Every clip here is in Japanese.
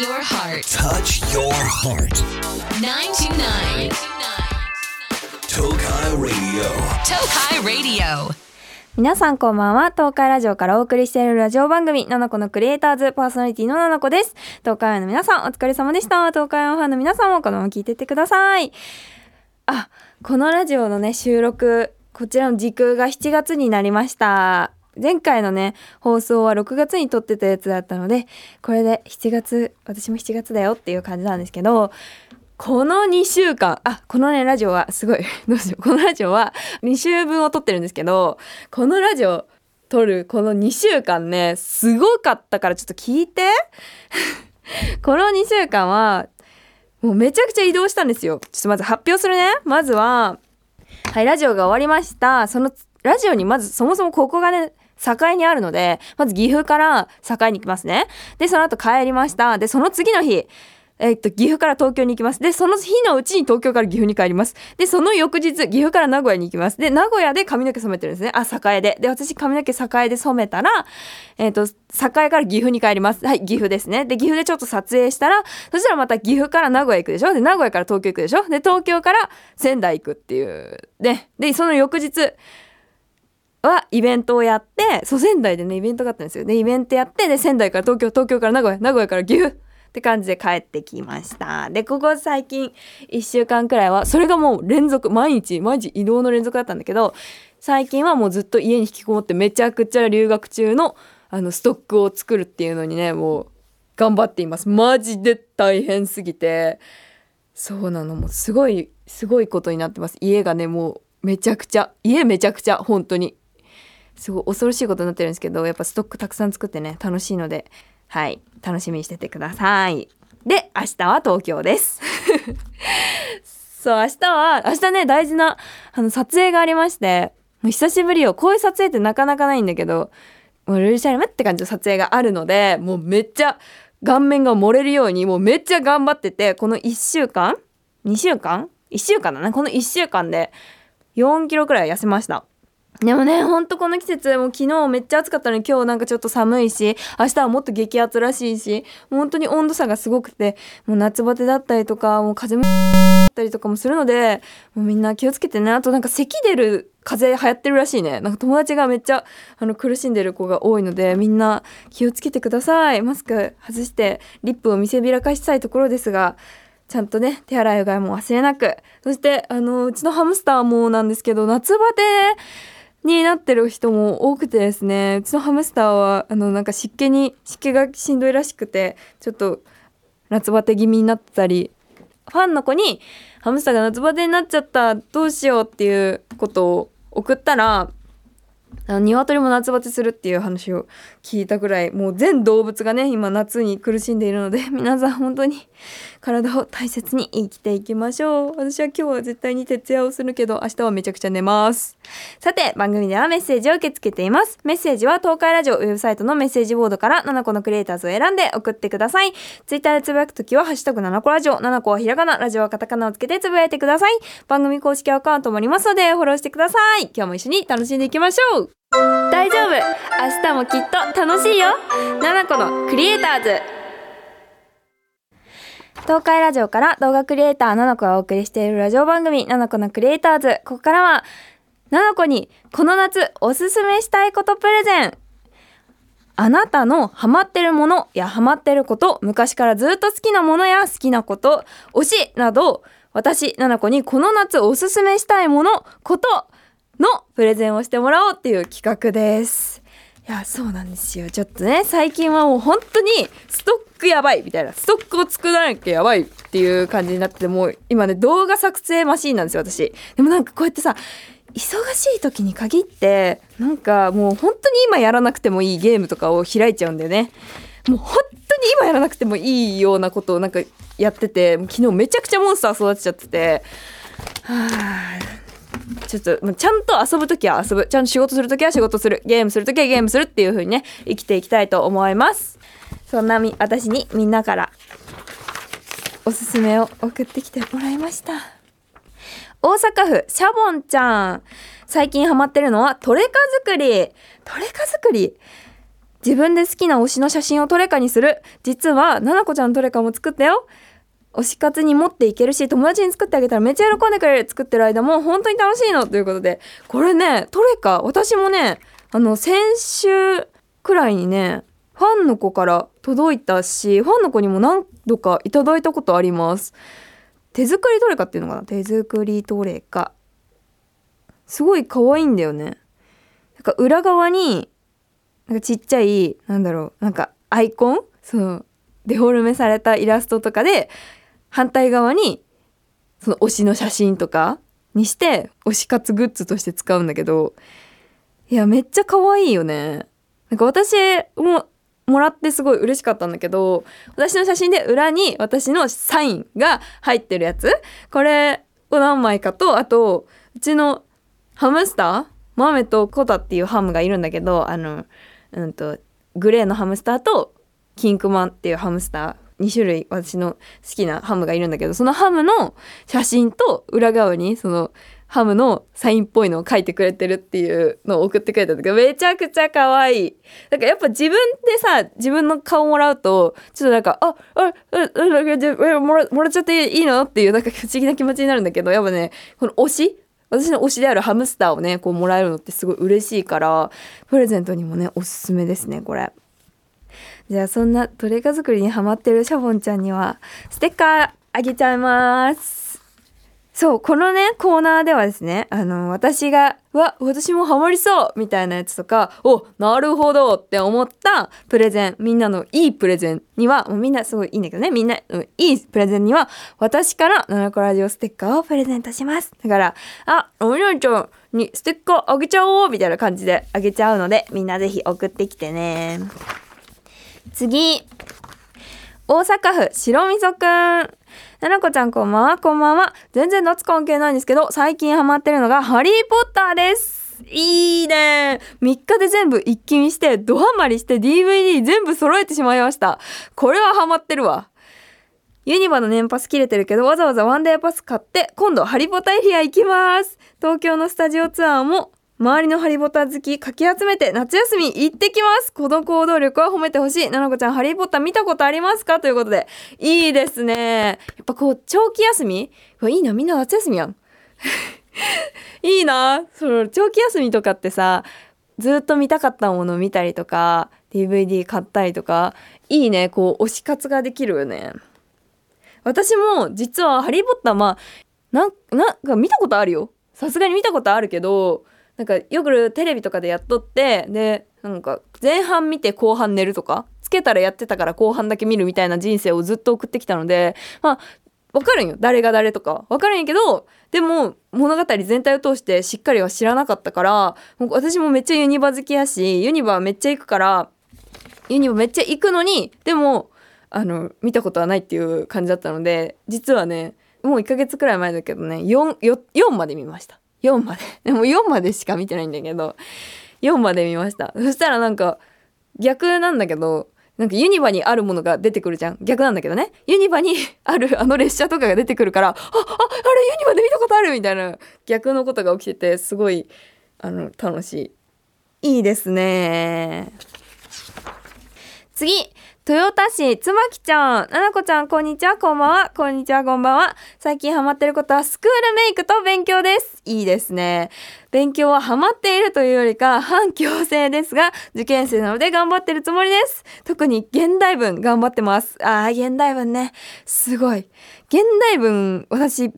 your heart. Touch your heart. 929. Tokai Radio. Tokai Radio. 皆さんこんばんは東海ラジオからお送りしているラジオ番組「ナナコのクリエイターズ」パーソナリティのナナコです東海オンの皆さんお疲れ様でした東海オンファンの皆さんもこのまま聞いてってくださいあこのラジオのね収録こちらの時空が7月になりました前回のね放送は6月に撮ってたやつだったのでこれで7月私も7月だよっていう感じなんですけどこの2週間あこのねラジオはすごい どうしようこのラジオは2週分を撮ってるんですけどこのラジオ撮るこの2週間ねすごかったからちょっと聞いて。この2週間はもうめちゃくちゃ移動したんですよ。ちょっとまず発表するね。まずははいラジオが終わりました。そのラジオにまずそもそもここがね境にあるのでまず岐阜から境に行きますねでその後帰りましたでその次の日えっと、岐阜から東京に行きます。で、その日のうちに東京から岐阜に帰ります。で、その翌日、岐阜から名古屋に行きます。で、名古屋で髪の毛染めてるんですね。あ、栄で。で、私髪の毛栄で染めたら、えっと、栄から岐阜に帰ります。はい、岐阜ですね。で、岐阜でちょっと撮影したら、そしたらまた岐阜から名古屋行くでしょ？で、名古屋から東京行くでしょ？で、東京から仙台行くっていう。で、で、その翌日、はイベントをやってそう仙台でねイベントがあったんですよ。でイベントやってで仙台から東京東京から名古屋名古屋から岐阜って感じで帰ってきました。でここ最近1週間くらいはそれがもう連続毎日毎日移動の連続だったんだけど最近はもうずっと家に引きこもってめちゃくちゃ留学中のあのストックを作るっていうのにねもう頑張っています。マジで大変すぎて。そうなの。もうすごいすごいことになってます。家がねもうめちゃくちゃ家めちゃくちゃ本当に。すごい恐ろしいことになってるんですけどやっぱストックたくさん作ってね楽しいのではい楽しみにしててください。で明日は東京です。そう明日は明日ね大事なあの撮影がありましてもう久しぶりよ。こういう撮影ってなかなかないんだけどもうルルシャルムって感じの撮影があるのでもうめっちゃ顔面が漏れるようにもうめっちゃ頑張っててこの1週間？2週間？1週間だねこの1週間で4キロくらい痩せました。でもねほんとこの季節もう昨日めっちゃ暑かったのに今日なんかちょっと寒いし明日はもっと激アツらしいし本当に温度差がすごくてもう夏バテだったりとかもう風もだったりとかもするのでもうみんな気をつけてね。あとなんか咳出る風邪流行ってるらしいね。なんか友達がめっちゃあの苦しんでる子が多いのでみんな気をつけてください。マスク外してリップを見せびらかしたいところですがちゃんとね手洗いうがいも忘れなく。そしてあのうちのハムスターもなんですけど夏バテになってる人も多くてですねうちのハムスターはあのなんか湿気に湿気がしんどいらしくてちょっと夏バテ気味になってたりファンの子に「ハムスターが夏バテになっちゃったどうしよう」っていうことを送ったらあの鶏も夏バテするっていう話を聞いたぐらいもう全動物がね今夏に苦しんでいるので 皆さん本当に体を大切に生きていきましょう。私は今日は絶対に徹夜をするけど明日はめちゃくちゃ寝ます。さて番組ではメッセージを受け付けています。メッセージは東海ラジオウェブサイトのメッセージボードから7個のクリエイターズを選んで送ってください。ツイッターでつぶやくときはハッシュタグ7個ラジオ。7個はひらがな。ラジオはカタカナをつけてつぶやいてください。番組公式アカウントもありますのでフォローしてください。今日も一緒に楽しんでいきましょう。大丈夫。明日もきっと楽しいよ。7個のクリエイターズ。東海ラジオから動画クリエイター7個がお送りしているラジオ番組7個のクリエイターズ。ここからは7個にこの夏おすすめしたいことプレゼン。あなたのハマってるものやハマってること昔からずっと好きなものや好きなこと推しなど私7個にこの夏おすすめしたいものことのプレゼンをしてもらおうっていう企画です。いやそうなんですよ。ちょっとね最近はもう本当にストックやばいみたいな。ストックを作らなきゃやばいっていう感じになっててもう今ね動画作成マシーンなんですよ私。でもなんかこうやってさ忙しい時に限ってなんかもう本当に今やらなくてもいいゲームとかを開いちゃうんだよね。もう本当に今やらなくてもいいようなことをなんかやってて昨日めちゃくちゃモンスター育てちゃってて。はあちょっとちゃんと遊ぶ時は遊ぶ。ちゃんと仕事する時は仕事する。ゲームする時はゲームするっていう風にね生きていきたいと思います。そんなみ私にみんなからおすすめを送ってきてもらいました。大阪府シャボンちゃん。最近ハマってるのはトレカ作り。トレカ作り？自分で好きな推しの写真をトレカにする。実はななこちゃんのトレカも作ったよ。推し活に持っていけるし友達に作ってあげたらめっちゃ喜んでくれる作ってる間も本当に楽しいのということで。これねトレカ私もねあの先週くらいにねファンの子から届いたしファンの子にも何度かいただいたことあります。手作りトレカっていうのかな？手作りトレカ。すごい可愛いんだよね。なんか裏側になんかちっちゃいなんだろうなんかアイコン？そう。デフォルメされたイラストとかで反対側にその推しの写真とかにして推し活グッズとして使うんだけどいやめっちゃ可愛いよね。なんか私ももらってすごい嬉しかったんだけど私の写真で裏に私のサインが入ってるやつ。これを何枚かとあとうちのハムスターマメとコタっていうハムがいるんだけどあのうんとグレーのハムスターとキンクマンっていうハムスター2種類私の好きなハムがいるんだけどそのハムの写真と裏側にそのハムのサインっぽいのを書いてくれてるっていうのを送ってくれたんだけどめちゃくちゃ可愛い。だからやっぱ自分でさ自分の顔もらうとちょっとなんかああああもらもらっちゃっていいのっていうなんか不思議な気持ちになるんだけどやっぱねこの推し私の推しであるハムスターをねこうもらえるのってすごい嬉しいからプレゼントにもねおすすめですねこれ。じゃあそんなトレカ作りにハマってるシャボンちゃんにはステッカーあげちゃいますそうこのねコーナーではですねあの私が「わ私もハマりそう!」みたいなやつとか「おなるほど!」って思ったプレゼンみんなのいいプレゼンにはもうみんなすごいいいんだけどねみんな、うん、いいプレゼンには私から「ナナコラジオステッカー」をプレゼントしますだから「あおみなちゃんにステッカーあげちゃおう!」みたいな感じであげちゃうのでみんなぜひ送ってきてね次大阪府白みそくんななこちゃんこんばんは、こんばんは。全然夏関係ないんですけど、最近ハマってるのがハリーポッターです。いいね。3日で全部一気見して、ドハマりして DVD 全部揃えてしまいました。これはハマってるわ。ユニバの年パス切れてるけど、わざわざワンデーパス買って、今度ハリポタエリア行きます。東京のスタジオツアーも周りのハリポタ好きかき集めて夏休み行ってきます。この行動力は褒めてほしい。ななこちゃんハリーポッター見たことありますか？ということでいいですね。やっぱこう長期休み？いいなみんな夏休みやん。いいな。その長期休みとかってさずっと見たかったもの見たりとか DVD 買ったりとかいいね。こう推し活ができるよね。私も実はハリー・ポッターまあななんか見たことあるよ。さすがに見たことあるけどなんかよくテレビとかでやっとってでなんか前半見て後半寝るとかつけたらやってたから後半だけ見るみたいな人生をずっと送ってきたのでまあわかるんよ。誰が誰とか。わかるんやけどでも物語全体を通してしっかりは知らなかったから私もめっちゃユニバ好きやしユニバめっちゃ行くからユニバめっちゃ行くのにでもあの見たことはないっていう感じだったので実はねもう1ヶ月くらい前だけどね 4, 4, 4まで見ました。4まで。でも4までしか見てないんだけど4まで見ました。そしたらなんか逆なんだけどなんかユニバにあるものが出てくるじゃん。逆なんだけどね。ユニバに あるあの列車とかが出てくるからあああれユニバで見たことあるみたいな逆のことが起きててすごいあの楽しい。いいですね。次。豊田市つまきちゃん、ななこちゃん、こんにちは、こんばんは、こんにちは、こんばんは。最近ハマってることはスクールメイクと勉強です。いいですね。勉強はハマっているというよりか、反強制ですが、受験生なので頑張ってるつもりです。特に現代文頑張ってます。ああ、現代文ね。すごい。現代文、私、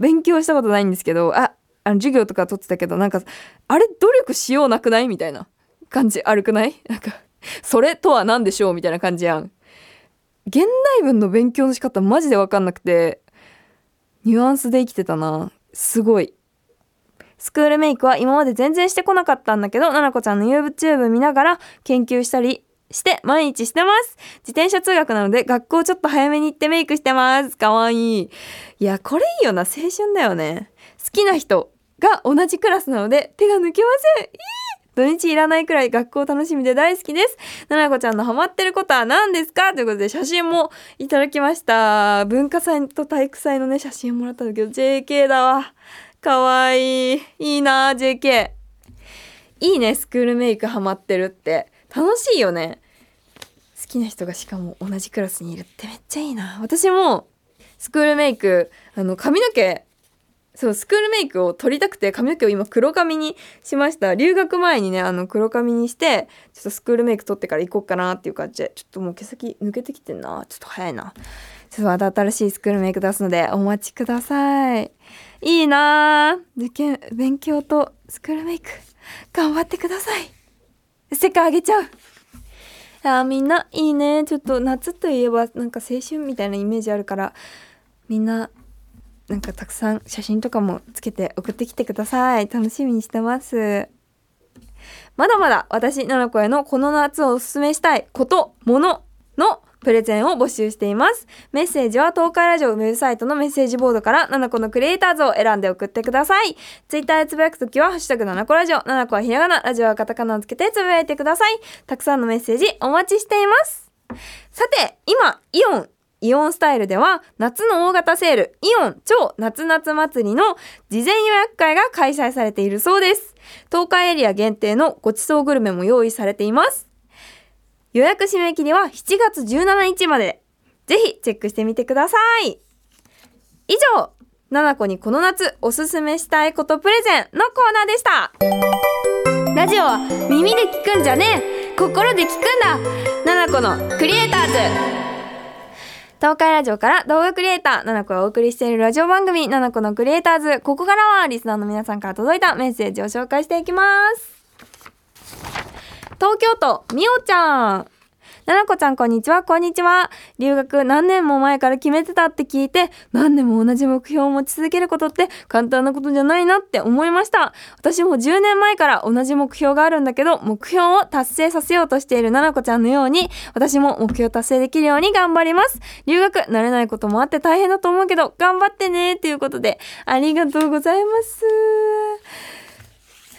勉強したことないんですけど、あ、あの、授業とか取ってたけど、なんか、あれ、努力しようなくない？みたいな感じあるくない？なんか、それとは何でしょうみたいな感じやん。現代文の勉強の仕方マジで分かんなくてニュアンスで生きてたな。すごい。スクールメイクは今まで全然してこなかったんだけどななこちゃんの YouTube 見ながら研究したりして毎日してます。自転車通学なので学校ちょっと早めに行ってメイクしてます。かわいい。いやこれいいよな。青春だよね。好きな人が同じクラスなので手が抜けません。いい土日いらないくらい学校楽しみで大好きです。ななこちゃんのハマってることは何ですか？ということで写真もいただきました。文化祭と体育祭のね、写真もらったんだけど、JK だわ。かわいい。いいな JK。いいね、スクールメイクハマってるって。楽しいよね好きな人がしかも同じクラスにいるってめっちゃいいな私もスクールメイクあの髪の毛そうスクールメイクを取りたくて髪の毛を今黒髪にしました。留学前にねあの黒髪にしてちょっとスクールメイク取ってから行こうかなっていう感じでちょっともう毛先抜けてきてんな。ちょっと早いな。ちょっとまた新しいスクールメイク出すのでお待ちください。いいな。ぁ受験勉強とスクールメイク。頑張ってください。ステッカーあげちゃう。あーみんないいね。ちょっと夏といえばなんか青春みたいなイメージあるからみんななんかたくさん写真とかもつけて送ってきてください。楽しみにしてます。まだまだ私ななこへのこの夏をおすすめしたいこともののプレゼンを募集しています。メッセージは東海ラジオウェブサイトのメッセージボードからななこのクリエイターズを選んで送ってください。ツイッターでつぶやくときはハッシュタグななこラジオ。ななこはひらがなラジオはカタカナをつけてつぶやいてください。たくさんのメッセージお待ちしています。さて今イオンイオンスタイルでは夏の大型セールイオン超夏夏祭りの事前予約会が開催されているそうです。東海エリア限定のごちそうグルメも用意されています。予約締め切りは7月17日まで。ぜひチェックしてみてください。以上ななこにこの夏おすすめしたいことプレゼンのコーナーでした。ラジオは耳で聞くんじゃねえ。心で聞くんだ。ななこのクリエイターズ。東海ラジオから動画クリエイター、ななこがお送りしているラジオ番組、ななこのクリエイターズ。ここからはリスナーの皆さんから届いたメッセージを紹介していきます。東京都、みおちゃん。ななこちゃん、こんにちは、こんにちは。留学何年も前から決めてたって聞いて、何年も同じ目標を持ち続けることって簡単なことじゃないなって思いました。私も10年前から同じ目標があるんだけど、目標を達成させようとしているななこちゃんのように、私も目標達成できるように頑張ります。留学、慣れないこともあって大変だと思うけど、頑張ってねということで、ありがとうございます。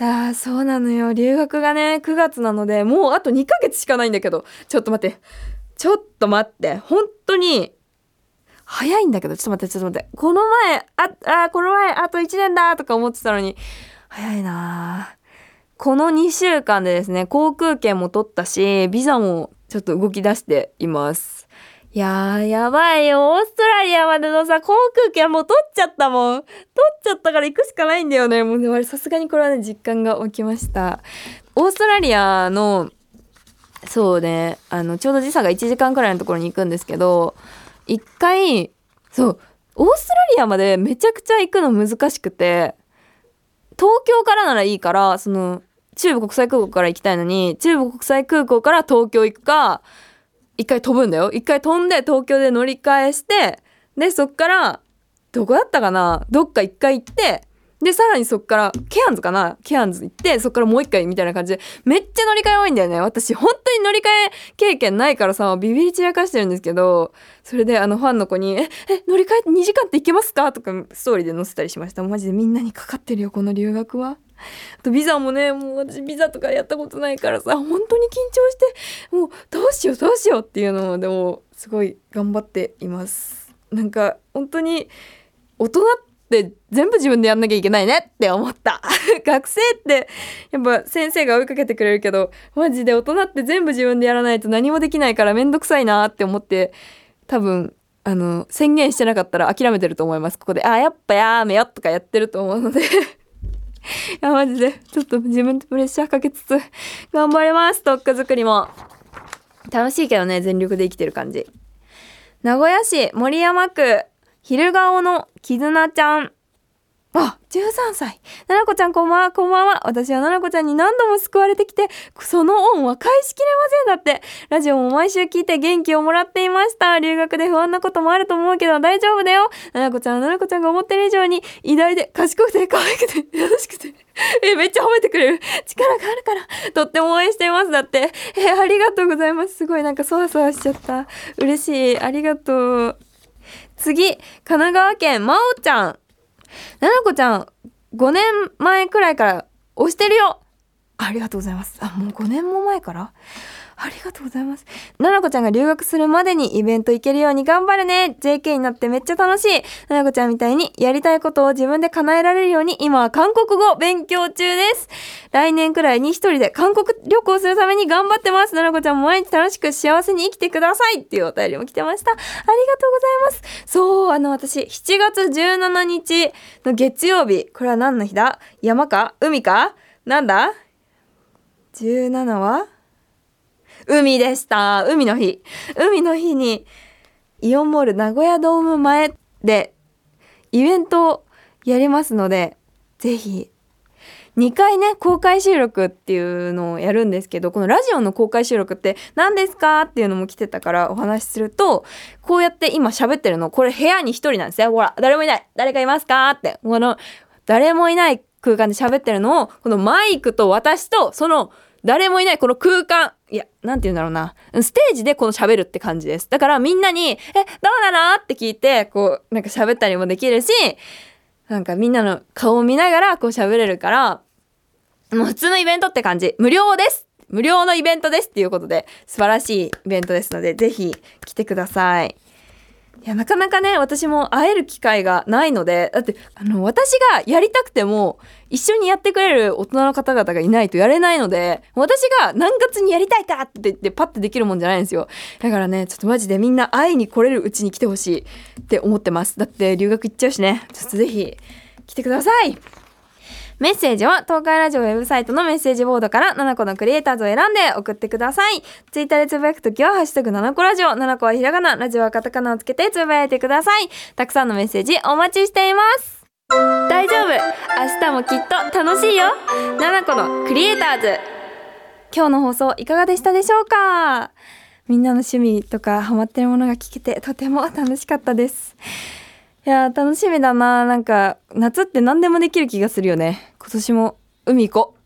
ああ、そうなのよ。留学がね、9月なので、もうあと2ヶ月しかないんだけど、ちょっと待って。ちょっと待って。本当に、早いんだけど、ちょっと待って、ちょっと待って。この前、あ、あ、この前、あと1年だとか思ってたのに、早いなこの2週間でですね、航空券も取ったし、ビザもちょっと動き出しています。いやー、やばいよ。オーストラリアまでのさ、航空券もう取っちゃったもん。取っちゃったから行くしかないんだよね。もうね、さすがにこれはね、実感が起きました。オーストラリアの、そうね、あの、ちょうど時差が1時間くらいのところに行くんですけど、一回、そう、オーストラリアまでめちゃくちゃ行くの難しくて、東京からならいいから、その、中部国際空港から行きたいのに、中部国際空港から東京行くか、一回飛ぶんだよ。一回飛んで東京で乗り換えして、で、そっから、どこだったかな？どっか一回行って、で、さらにそっから、ケアンズかな？ケアンズ行って、そっからもう一回みたいな感じで、めっちゃ乗り換え多いんだよね。私、本当に乗り換え経験ないからさ、ビビり散らかしてるんですけど、それであのファンの子に、え、え、乗り換え2時間って行けますか？とか、ストーリーで載せたりしました。マジでみんなにかかってるよ、この留学は。あ とビザもね、もう私ビザとかやったことないからさ、本当に緊張して、もうどうしようどうしようっていうのを、でもすごい頑張っています。なんか本当に大人って全部自分でやんなきゃいけないねって思った。学生ってやっぱ先生が追いかけてくれるけど、マジで大人って全部自分でやらないと何もできないからめんどくさいなって思って、多分、あの、宣言してなかったら諦めてると思います。ここで、あ、やっぱやめよとかやってると思うので。いや、マジで、ちょっと自分でプレッシャーかけつつ、頑張ります、トック作りも。楽しいけどね、全力で生きてる感じ。名古屋市森山区、昼顔の絆ちゃん。あ、13歳。ななこちゃんこんばんは、こんばんは。私はななこちゃんに何度も救われてきて、その恩は返しきれませんだって。ラジオも毎週聞いて元気をもらっていました。留学で不安なこともあると思うけど大丈夫だよ。ななこちゃんはななこちゃんが思ってる以上に偉大で賢くて可愛くて優しくて。え、めっちゃ褒めてくれる。力があるから。とっても応援しています。だって。え、ありがとうございます。すごいなんかそわそわしちゃった。嬉しい。ありがとう。次、神奈川県まおちゃん。ななこちゃん、5年前くらいから押してるよありがとうございます。あ、もう5年も前から？ありがとうございます。ななこちゃんが留学するまでにイベント行けるように頑張るね。JK になってめっちゃ楽しい。ななこちゃんみたいにやりたいことを自分で叶えられるように今は韓国語勉強中です。来年くらいに一人で韓国旅行するために頑張ってます。ななこちゃんも毎日楽しく幸せに生きてくださいっていうお便りも来てました。ありがとうございます。そう、あの私、7月17日の月曜日、これは何の日だ？山か？海か？なんだ ?17 は？海でした。海の日。海の日に、イオンモール名古屋ドーム前で、イベントをやりますので、ぜひ、2回ね、公開収録っていうのをやるんですけど、このラジオの公開収録って何ですかっていうのも来てたからお話しすると、こうやって今喋ってるの、これ部屋に1人なんですよ。ほら、誰もいない誰かいますかって。この、誰もいない空間で喋ってるのを、このマイクと私と、その、誰もいないこの空間。いや、なんて言うんだろうな。ステージでこの喋るって感じです。だからみんなに、え、どうなの？って聞いて、こう、なんか喋ったりもできるし、なんかみんなの顔を見ながらこう喋れるから、もう普通のイベントって感じ。無料です無料のイベントですっていうことで、素晴らしいイベントですので、ぜひ来てください。いや、なかなかね、私も会える機会がないので、だって、あの、私がやりたくても、一緒にやってくれる大人の方々がいないとやれないので、私が何月にやりたいかって言ってパッてできるもんじゃないんですよ。だからね、ちょっとマジでみんな会いに来れるうちに来てほしいって思ってます。だって留学行っちゃうしね。ちょっとぜひ来てください。メッセージは東海ラジオウェブサイトのメッセージボードから7個のクリエイターズを選んで送ってください。ツイッターでつぶやくときはハッシュタグ7個ラジオ、7個はひらがな、ラジオはカタカナをつけてつぶやいてください。たくさんのメッセージお待ちしています。大丈夫。明日もきっと楽しいよ !7 個のクリエイターズ。今日の放送いかがでしたでしょうか？みんなの趣味とかハマってるものが聞けてとても楽しかったです。いやー楽しみだな。なんか夏って何でもできる気がするよね。今年も海行こう。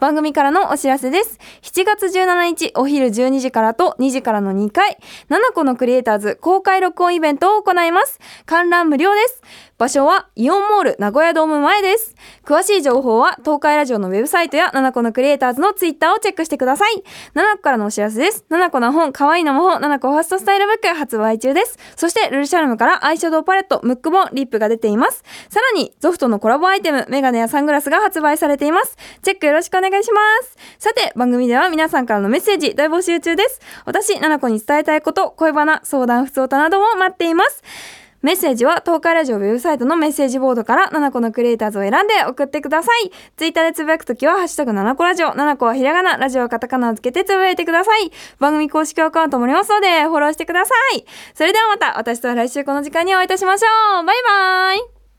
番組からのお知らせです。7月17日お昼12時からと2時からの2回7個のクリエイターズ公開録音イベントを行います。観覧無料です。場所はイオンモール名古屋ドーム前です。詳しい情報は東海ラジオのウェブサイトや7個のクリエイターズのツイッターをチェックしてください。7個からのお知らせです。7個の本可愛いのも本7個ファーストスタイルブック発売中です。そしてルルシャルムからアイシャドウパレットムックボンリップが出ています。さらにゾフトのコラボアイテムメガネやサングラスが発売されています。チェックよろしくお願いします。さて番組では皆さんからのメッセージ大募集中です。私7個に伝えたいこと恋バナ相談不相談なども待っています。メッセージは東海ラジオウェブサイトのメッセージボードから7個のクリエイターズを選んで送ってください。ツイッターでつぶやくときは、ハッシュタグ7個ラジオ、7個はひらがな、ラジオはカタカナをつけてつぶやいてください。番組公式アカウントもありますので、フォローしてください。それではまた、私とは来週この時間にお会いいたしましょう。バイバイ